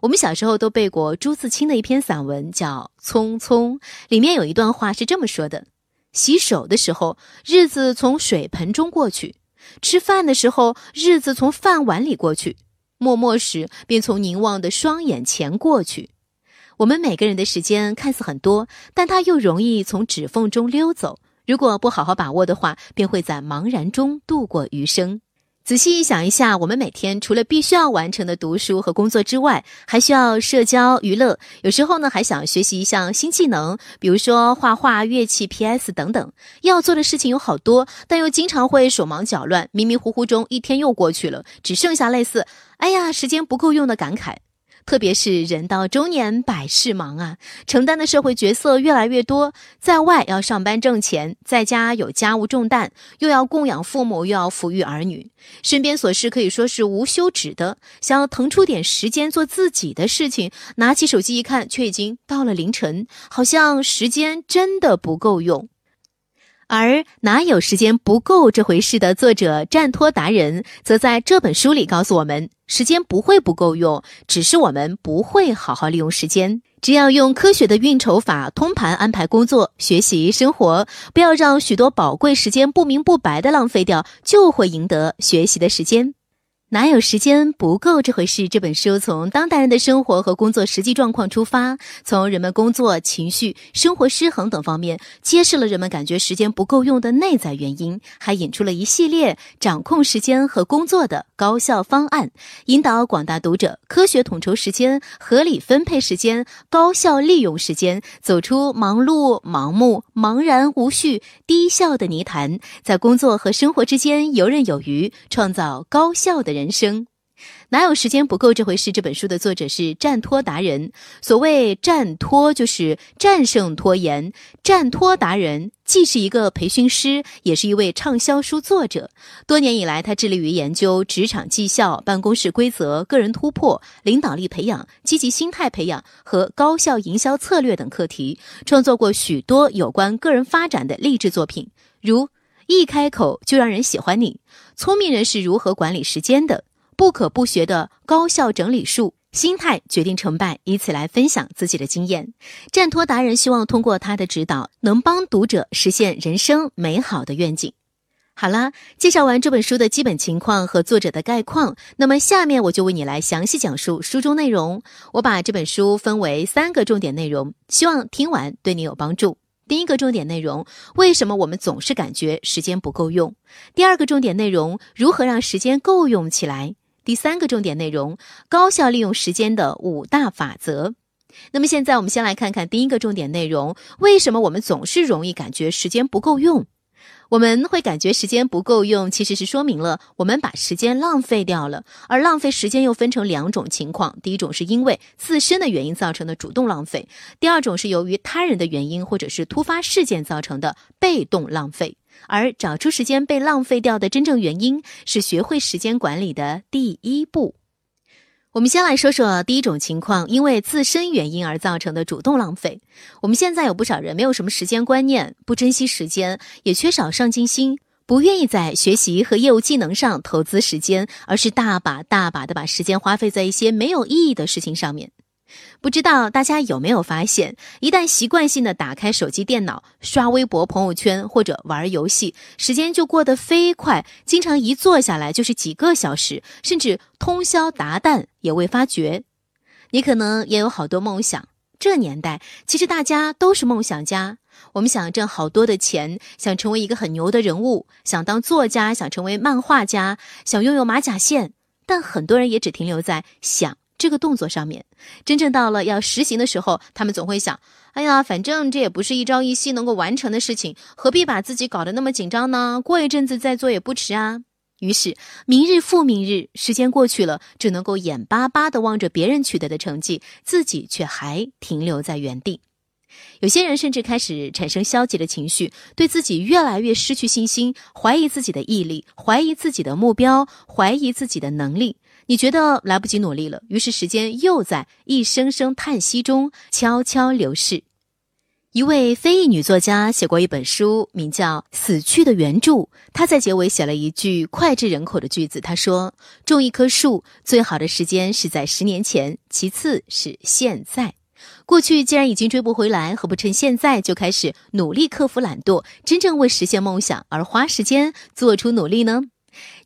我们小时候都背过朱自清的一篇散文，叫《匆匆》，里面有一段话是这么说的：洗手的时候，日子从水盆中过去；吃饭的时候，日子从饭碗里过去；默默时，便从凝望的双眼前过去。我们每个人的时间看似很多，但它又容易从指缝中溜走。如果不好好把握的话，便会在茫然中度过余生。仔细想一下，我们每天除了必须要完成的读书和工作之外，还需要社交娱乐。有时候呢，还想学习一项新技能，比如说画画、乐器、PS 等等。要做的事情有好多，但又经常会手忙脚乱，迷迷糊糊中一天又过去了，只剩下类似“哎呀，时间不够用”的感慨。特别是人到中年，百事忙啊，承担的社会角色越来越多，在外要上班挣钱，在家有家务重担，又要供养父母，又要抚育儿女，身边琐事可以说是无休止的。想要腾出点时间做自己的事情，拿起手机一看，却已经到了凌晨，好像时间真的不够用。而哪有时间不够这回事的作者战托达人，则在这本书里告诉我们：时间不会不够用，只是我们不会好好利用时间。只要用科学的运筹法通盘安排工作、学习、生活，不要让许多宝贵时间不明不白的浪费掉，就会赢得学习的时间。哪有时间不够这回事？这本书从当代人的生活和工作实际状况出发，从人们工作、情绪、生活失衡等方面，揭示了人们感觉时间不够用的内在原因，还引出了一系列掌控时间和工作的高效方案，引导广大读者科学统筹时间、合理分配时间、高效利用时间，走出忙碌、盲目、茫然无序、低效的泥潭，在工作和生活之间游刃有余，创造高效的人。人生哪有时间不够这回事？这本书的作者是战拖达人。所谓战拖，就是战胜拖延。战拖达人既是一个培训师，也是一位畅销书作者。多年以来，他致力于研究职场绩效、办公室规则、个人突破、领导力培养、积极心态培养和高效营销策略等课题，创作过许多有关个人发展的励志作品，如。一开口就让人喜欢你。聪明人是如何管理时间的？不可不学的高效整理术。心态决定成败，以此来分享自己的经验。战托达人希望通过他的指导，能帮读者实现人生美好的愿景。好啦，介绍完这本书的基本情况和作者的概况，那么下面我就为你来详细讲述书中内容。我把这本书分为三个重点内容，希望听完对你有帮助。第一个重点内容：为什么我们总是感觉时间不够用？第二个重点内容：如何让时间够用起来？第三个重点内容：高效利用时间的五大法则。那么现在我们先来看看第一个重点内容：为什么我们总是容易感觉时间不够用？我们会感觉时间不够用，其实是说明了我们把时间浪费掉了。而浪费时间又分成两种情况：第一种是因为自身的原因造成的主动浪费；第二种是由于他人的原因或者是突发事件造成的被动浪费。而找出时间被浪费掉的真正原因，是学会时间管理的第一步。我们先来说说第一种情况，因为自身原因而造成的主动浪费。我们现在有不少人没有什么时间观念，不珍惜时间，也缺少上进心，不愿意在学习和业务技能上投资时间，而是大把大把的把时间花费在一些没有意义的事情上面。不知道大家有没有发现，一旦习惯性的打开手机、电脑刷微博、朋友圈或者玩游戏，时间就过得飞快，经常一坐下来就是几个小时，甚至通宵达旦也未发觉。你可能也有好多梦想，这年代其实大家都是梦想家。我们想挣好多的钱，想成为一个很牛的人物，想当作家，想成为漫画家，想拥有马甲线，但很多人也只停留在想。这个动作上面，真正到了要实行的时候，他们总会想：哎呀，反正这也不是一朝一夕能够完成的事情，何必把自己搞得那么紧张呢？过一阵子再做也不迟啊。于是，明日复明日，时间过去了，只能够眼巴巴地望着别人取得的成绩，自己却还停留在原地。有些人甚至开始产生消极的情绪，对自己越来越失去信心，怀疑自己的毅力，怀疑自己的目标，怀疑自己的能力。你觉得来不及努力了，于是时间又在一声声叹息中悄悄流逝。一位非裔女作家写过一本书，名叫《死去的原著》。她在结尾写了一句脍炙人口的句子：“她说，种一棵树最好的时间是在十年前，其次是现在。过去既然已经追不回来，何不趁现在就开始努力克服懒惰，真正为实现梦想而花时间做出努力呢？”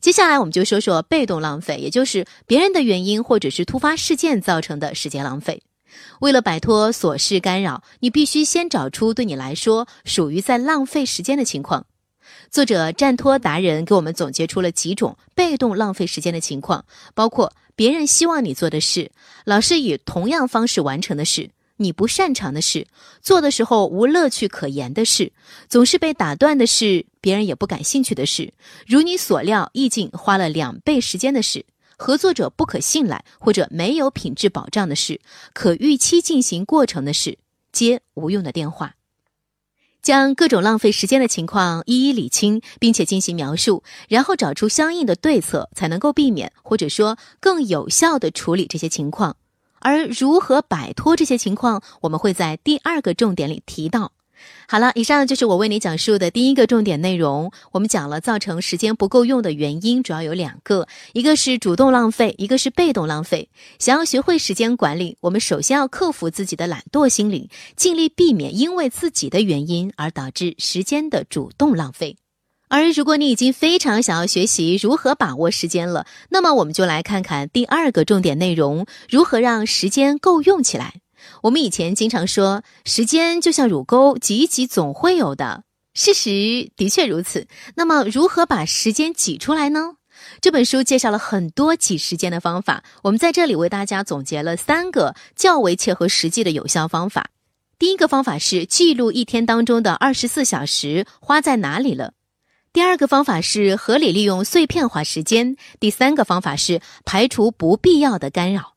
接下来我们就说说被动浪费，也就是别人的原因或者是突发事件造成的时间浪费。为了摆脱琐事干扰，你必须先找出对你来说属于在浪费时间的情况。作者战托达人给我们总结出了几种被动浪费时间的情况，包括别人希望你做的事，老是以同样方式完成的事，你不擅长的事，做的时候无乐趣可言的事，总是被打断的事，别人也不感兴趣的事，如你所料，意境花了两倍时间的事。合作者不可信赖或者没有品质保障的事，可预期进行过程的事，接无用的电话，将各种浪费时间的情况一一理清，并且进行描述，然后找出相应的对策，才能够避免或者说更有效的处理这些情况。而如何摆脱这些情况，我们会在第二个重点里提到。好了，以上就是我为你讲述的第一个重点内容。我们讲了造成时间不够用的原因，主要有两个，一个是主动浪费，一个是被动浪费。想要学会时间管理，我们首先要克服自己的懒惰心理，尽力避免因为自己的原因而导致时间的主动浪费。而如果你已经非常想要学习如何把握时间了，那么我们就来看看第二个重点内容：如何让时间够用起来。我们以前经常说，时间就像乳沟，挤一挤总会有的。事实的确如此。那么，如何把时间挤出来呢？这本书介绍了很多挤时间的方法，我们在这里为大家总结了三个较为切合实际的有效方法。第一个方法是记录一天当中的二十四小时花在哪里了；第二个方法是合理利用碎片化时间；第三个方法是排除不必要的干扰。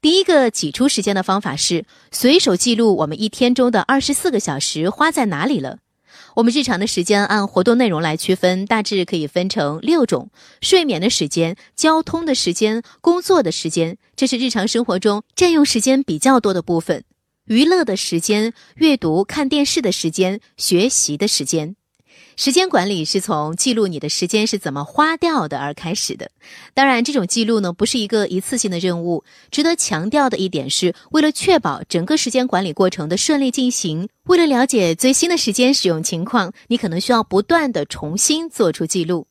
第一个挤出时间的方法是随手记录我们一天中的二十四个小时花在哪里了。我们日常的时间按活动内容来区分，大致可以分成六种：睡眠的时间、交通的时间、工作的时间，这是日常生活中占用时间比较多的部分；娱乐的时间、阅读、看电视的时间、学习的时间。时间管理是从记录你的时间是怎么花掉的而开始的。当然，这种记录呢不是一个一次性的任务。值得强调的一点是，为了确保整个时间管理过程的顺利进行，为了了解最新的时间使用情况，你可能需要不断的重新做出记录。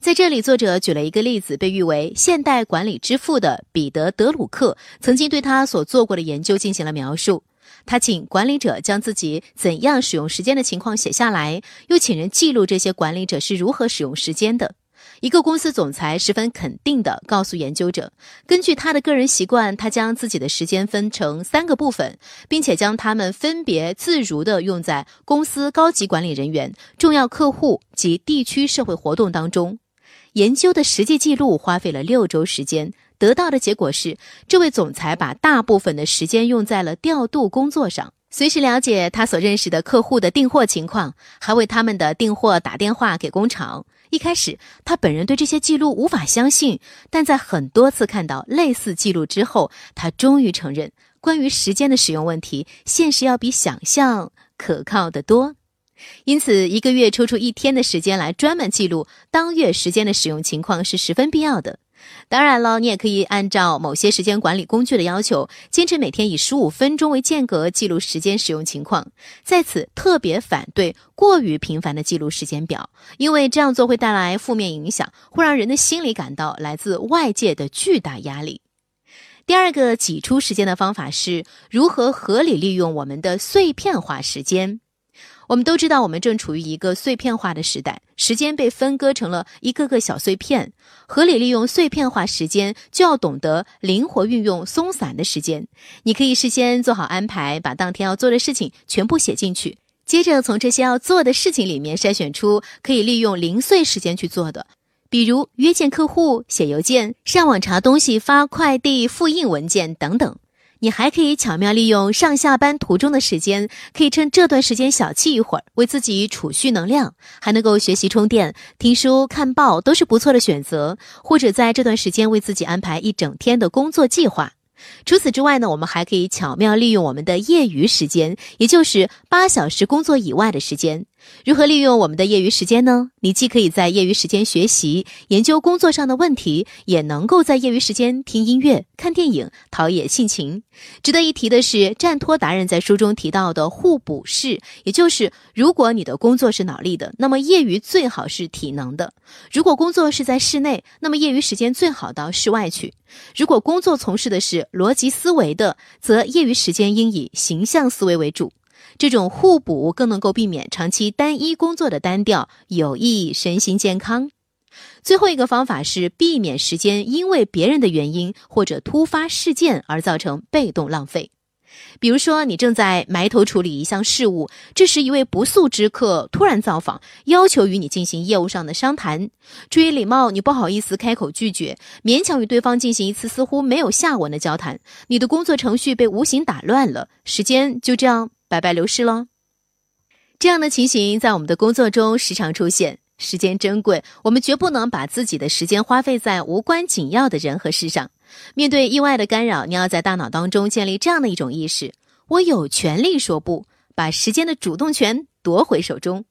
在这里，作者举了一个例子，被誉为现代管理之父的彼得·德鲁克曾经对他所做过的研究进行了描述。他请管理者将自己怎样使用时间的情况写下来，又请人记录这些管理者是如何使用时间的。一个公司总裁十分肯定地告诉研究者，根据他的个人习惯，他将自己的时间分成三个部分，并且将它们分别自如地用在公司高级管理人员、重要客户及地区社会活动当中。研究的实际记录花费了六周时间。得到的结果是，这位总裁把大部分的时间用在了调度工作上，随时了解他所认识的客户的订货情况，还为他们的订货打电话给工厂。一开始，他本人对这些记录无法相信，但在很多次看到类似记录之后，他终于承认，关于时间的使用问题，现实要比想象可靠的多。因此，一个月抽出一天的时间来专门记录当月时间的使用情况是十分必要的。当然了，你也可以按照某些时间管理工具的要求，坚持每天以十五分钟为间隔记录时间使用情况。在此，特别反对过于频繁的记录时间表，因为这样做会带来负面影响，会让人的心里感到来自外界的巨大压力。第二个挤出时间的方法是如何合理利用我们的碎片化时间。我们都知道，我们正处于一个碎片化的时代，时间被分割成了一个个小碎片。合理利用碎片化时间，就要懂得灵活运用松散的时间。你可以事先做好安排，把当天要做的事情全部写进去，接着从这些要做的事情里面筛选出可以利用零碎时间去做的，比如约见客户、写邮件、上网查东西、发快递、复印文件等等。你还可以巧妙利用上下班途中的时间，可以趁这段时间小憩一会儿，为自己储蓄能量，还能够学习充电、听书、看报，都是不错的选择。或者在这段时间为自己安排一整天的工作计划。除此之外呢，我们还可以巧妙利用我们的业余时间，也就是八小时工作以外的时间。如何利用我们的业余时间呢？你既可以在业余时间学习、研究工作上的问题，也能够在业余时间听音乐、看电影，陶冶性情。值得一提的是，战托达人在书中提到的互补式，也就是如果你的工作是脑力的，那么业余最好是体能的；如果工作是在室内，那么业余时间最好到室外去；如果工作从事的是逻辑思维的，则业余时间应以形象思维为主。这种互补更能够避免长期单一工作的单调，有益身心健康。最后一个方法是避免时间因为别人的原因或者突发事件而造成被动浪费。比如说，你正在埋头处理一项事务，这时一位不速之客突然造访，要求与你进行业务上的商谈。出于礼貌，你不好意思开口拒绝，勉强与对方进行一次似乎没有下文的交谈。你的工作程序被无形打乱了，时间就这样。白白流失了。这样的情形在我们的工作中时常出现。时间珍贵，我们绝不能把自己的时间花费在无关紧要的人和事上。面对意外的干扰，你要在大脑当中建立这样的一种意识：我有权利说不，把时间的主动权夺回手中。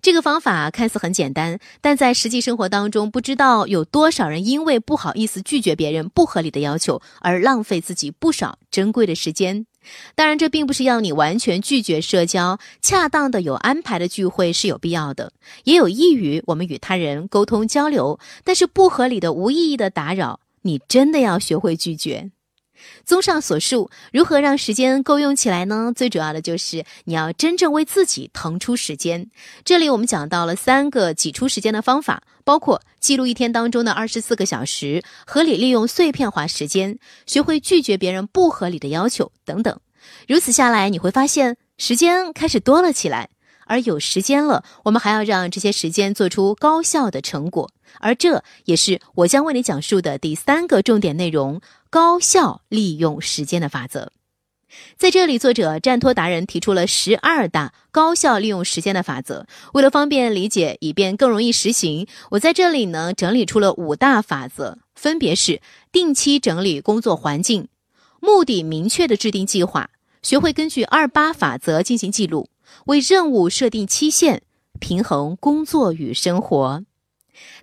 这个方法看似很简单，但在实际生活当中，不知道有多少人因为不好意思拒绝别人不合理的要求，而浪费自己不少珍贵的时间。当然，这并不是要你完全拒绝社交，恰当的有安排的聚会是有必要的，也有益于我们与他人沟通交流。但是，不合理的、无意义的打扰，你真的要学会拒绝。综上所述，如何让时间够用起来呢？最主要的就是你要真正为自己腾出时间。这里我们讲到了三个挤出时间的方法，包括记录一天当中的二十四个小时，合理利用碎片化时间，学会拒绝别人不合理的要求等等。如此下来，你会发现时间开始多了起来。而有时间了，我们还要让这些时间做出高效的成果，而这也是我将为你讲述的第三个重点内容：高效利用时间的法则。在这里，作者战托达人提出了十二大高效利用时间的法则。为了方便理解，以便更容易实行，我在这里呢整理出了五大法则，分别是：定期整理工作环境，目的明确的制定计划，学会根据二八法则进行记录。为任务设定期限，平衡工作与生活。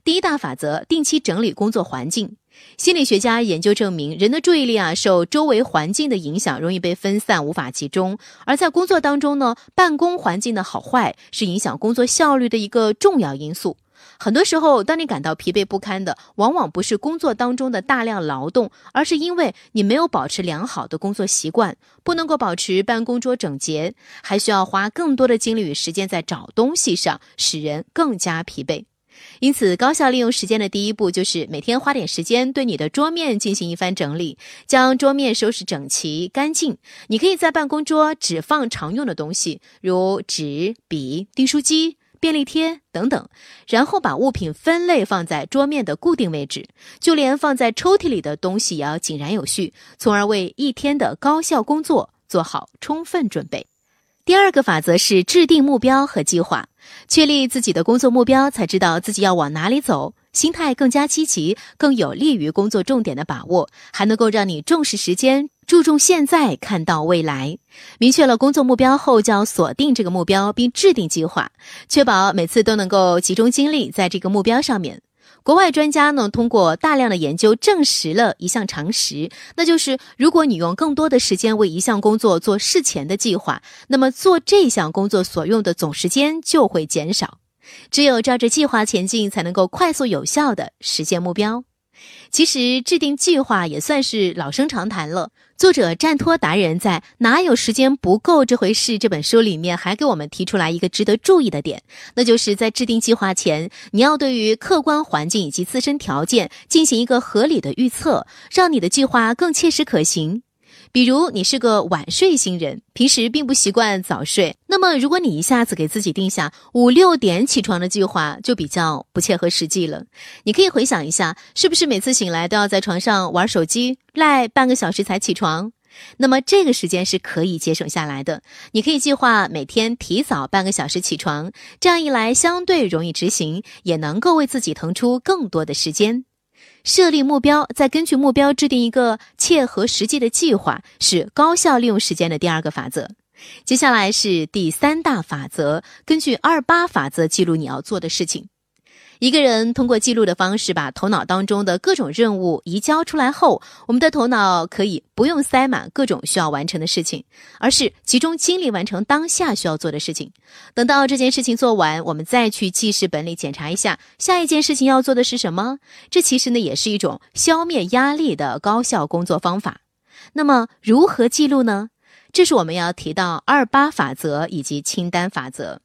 第一大法则：定期整理工作环境。心理学家研究证明，人的注意力啊，受周围环境的影响，容易被分散，无法集中。而在工作当中呢，办公环境的好坏是影响工作效率的一个重要因素。很多时候，当你感到疲惫不堪的，往往不是工作当中的大量劳动，而是因为你没有保持良好的工作习惯，不能够保持办公桌整洁，还需要花更多的精力与时间在找东西上，使人更加疲惫。因此，高效利用时间的第一步就是每天花点时间对你的桌面进行一番整理，将桌面收拾整齐干净。你可以在办公桌只放常用的东西，如纸、笔、订书机。便利贴等等，然后把物品分类放在桌面的固定位置，就连放在抽屉里的东西也要井然有序，从而为一天的高效工作做好充分准备。第二个法则是制定目标和计划，确立自己的工作目标，才知道自己要往哪里走，心态更加积极，更有利于工作重点的把握，还能够让你重视时间。注重现在，看到未来。明确了工作目标后，就要锁定这个目标，并制定计划，确保每次都能够集中精力在这个目标上面。国外专家呢，通过大量的研究证实了一项常识，那就是如果你用更多的时间为一项工作做事前的计划，那么做这项工作所用的总时间就会减少。只有照着计划前进，才能够快速有效的实现目标。其实制定计划也算是老生常谈了。作者战托达人在《哪有时间不够这回事》这本书里面，还给我们提出来一个值得注意的点，那就是在制定计划前，你要对于客观环境以及自身条件进行一个合理的预测，让你的计划更切实可行。比如你是个晚睡星人，平时并不习惯早睡，那么如果你一下子给自己定下五六点起床的计划，就比较不切合实际了。你可以回想一下，是不是每次醒来都要在床上玩手机，赖半个小时才起床？那么这个时间是可以节省下来的。你可以计划每天提早半个小时起床，这样一来相对容易执行，也能够为自己腾出更多的时间。设立目标，再根据目标制定一个切合实际的计划，是高效利用时间的第二个法则。接下来是第三大法则，根据二八法则记录你要做的事情。一个人通过记录的方式，把头脑当中的各种任务移交出来后，我们的头脑可以不用塞满各种需要完成的事情，而是集中精力完成当下需要做的事情。等到这件事情做完，我们再去记事本里检查一下下一件事情要做的是什么。这其实呢，也是一种消灭压力的高效工作方法。那么，如何记录呢？这是我们要提到二八法则以及清单法则。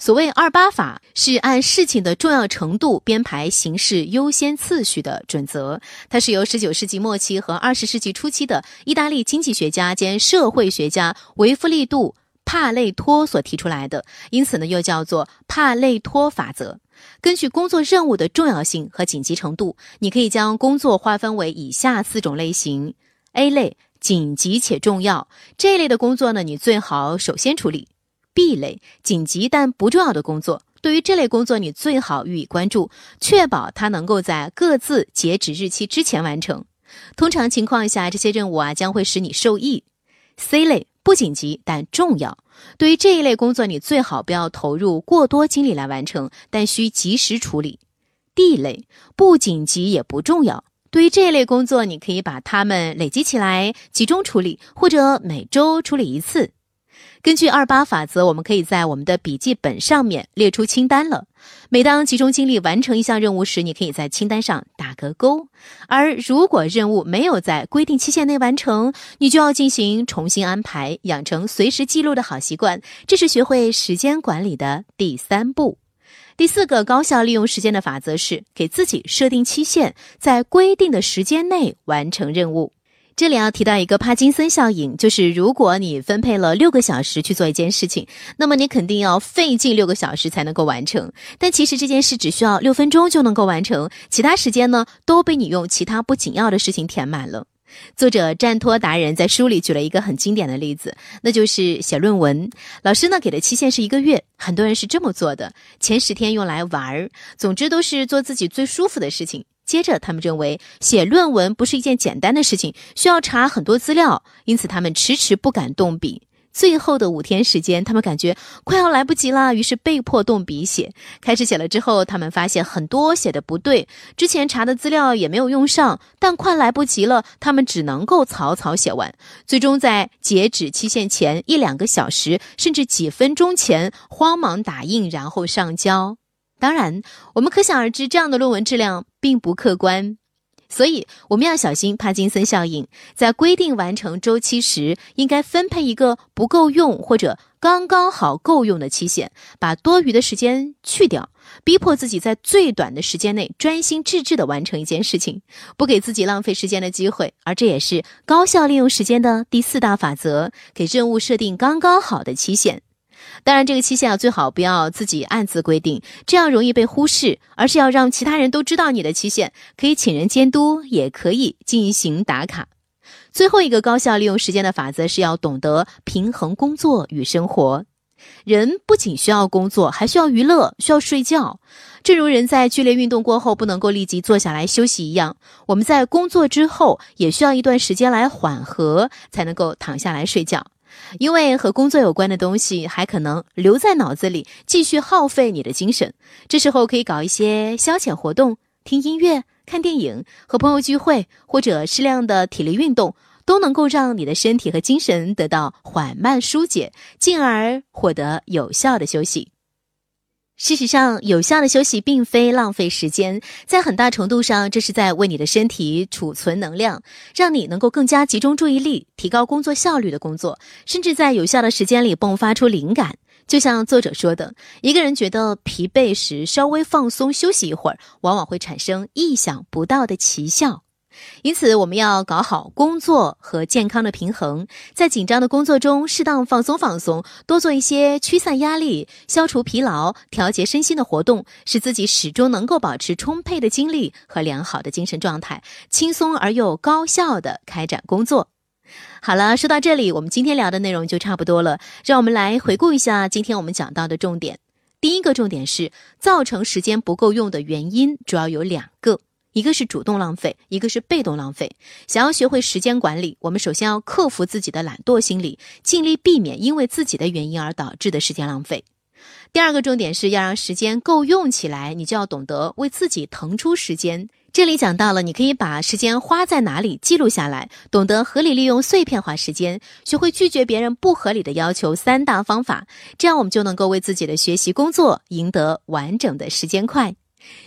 所谓二八法是按事情的重要程度编排形式优先次序的准则，它是由十九世纪末期和二十世纪初期的意大利经济学家兼社会学家维夫利杜·帕累托所提出来的，因此呢又叫做帕累托法则。根据工作任务的重要性和紧急程度，你可以将工作划分为以下四种类型：A 类，紧急且重要，这一类的工作呢，你最好首先处理。B 类紧急但不重要的工作，对于这类工作，你最好予以关注，确保它能够在各自截止日期之前完成。通常情况下，这些任务啊将会使你受益。C 类不紧急但重要，对于这一类工作，你最好不要投入过多精力来完成，但需及时处理。D 类不紧急也不重要，对于这一类工作，你可以把它们累积起来，集中处理，或者每周处理一次。根据二八法则，我们可以在我们的笔记本上面列出清单了。每当集中精力完成一项任务时，你可以在清单上打个勾。而如果任务没有在规定期限内完成，你就要进行重新安排，养成随时记录的好习惯。这是学会时间管理的第三步。第四个高效利用时间的法则是给自己设定期限，在规定的时间内完成任务。这里要提到一个帕金森效应，就是如果你分配了六个小时去做一件事情，那么你肯定要费尽六个小时才能够完成。但其实这件事只需要六分钟就能够完成，其他时间呢都被你用其他不紧要的事情填满了。作者战托达人在书里举了一个很经典的例子，那就是写论文。老师呢给的期限是一个月，很多人是这么做的：前十天用来玩儿，总之都是做自己最舒服的事情。接着，他们认为写论文不是一件简单的事情，需要查很多资料，因此他们迟迟不敢动笔。最后的五天时间，他们感觉快要来不及了，于是被迫动笔写。开始写了之后，他们发现很多写的不对，之前查的资料也没有用上，但快来不及了，他们只能够草草写完。最终在截止期限前一两个小时，甚至几分钟前，慌忙打印，然后上交。当然，我们可想而知，这样的论文质量并不客观，所以我们要小心帕金森效应。在规定完成周期时，应该分配一个不够用或者刚刚好够用的期限，把多余的时间去掉，逼迫自己在最短的时间内专心致志地完成一件事情，不给自己浪费时间的机会。而这也是高效利用时间的第四大法则：给任务设定刚刚好的期限。当然，这个期限啊，最好不要自己暗自规定，这样容易被忽视。而是要让其他人都知道你的期限，可以请人监督，也可以进行打卡。最后一个高效利用时间的法则是要懂得平衡工作与生活。人不仅需要工作，还需要娱乐，需要睡觉。正如人在剧烈运动过后不能够立即坐下来休息一样，我们在工作之后也需要一段时间来缓和，才能够躺下来睡觉。因为和工作有关的东西还可能留在脑子里，继续耗费你的精神。这时候可以搞一些消遣活动，听音乐、看电影、和朋友聚会，或者适量的体力运动，都能够让你的身体和精神得到缓慢疏解，进而获得有效的休息。事实上，有效的休息并非浪费时间，在很大程度上，这是在为你的身体储存能量，让你能够更加集中注意力，提高工作效率的工作，甚至在有效的时间里迸发出灵感。就像作者说的，一个人觉得疲惫时，稍微放松休息一会儿，往往会产生意想不到的奇效。因此，我们要搞好工作和健康的平衡，在紧张的工作中适当放松放松，多做一些驱散压力、消除疲劳、调节身心的活动，使自己始终能够保持充沛的精力和良好的精神状态，轻松而又高效的开展工作。好了，说到这里，我们今天聊的内容就差不多了。让我们来回顾一下今天我们讲到的重点。第一个重点是，造成时间不够用的原因主要有两个。一个是主动浪费，一个是被动浪费。想要学会时间管理，我们首先要克服自己的懒惰心理，尽力避免因为自己的原因而导致的时间浪费。第二个重点是要让时间够用起来，你就要懂得为自己腾出时间。这里讲到了，你可以把时间花在哪里记录下来，懂得合理利用碎片化时间，学会拒绝别人不合理的要求，三大方法，这样我们就能够为自己的学习工作赢得完整的时间块。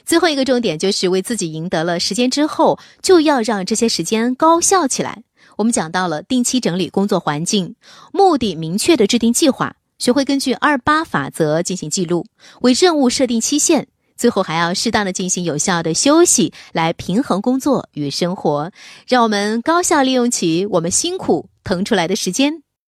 最后一个重点就是为自己赢得了时间之后，就要让这些时间高效起来。我们讲到了定期整理工作环境，目的明确的制定计划，学会根据二八法则进行记录，为任务设定期限，最后还要适当的进行有效的休息，来平衡工作与生活。让我们高效利用起我们辛苦腾出来的时间。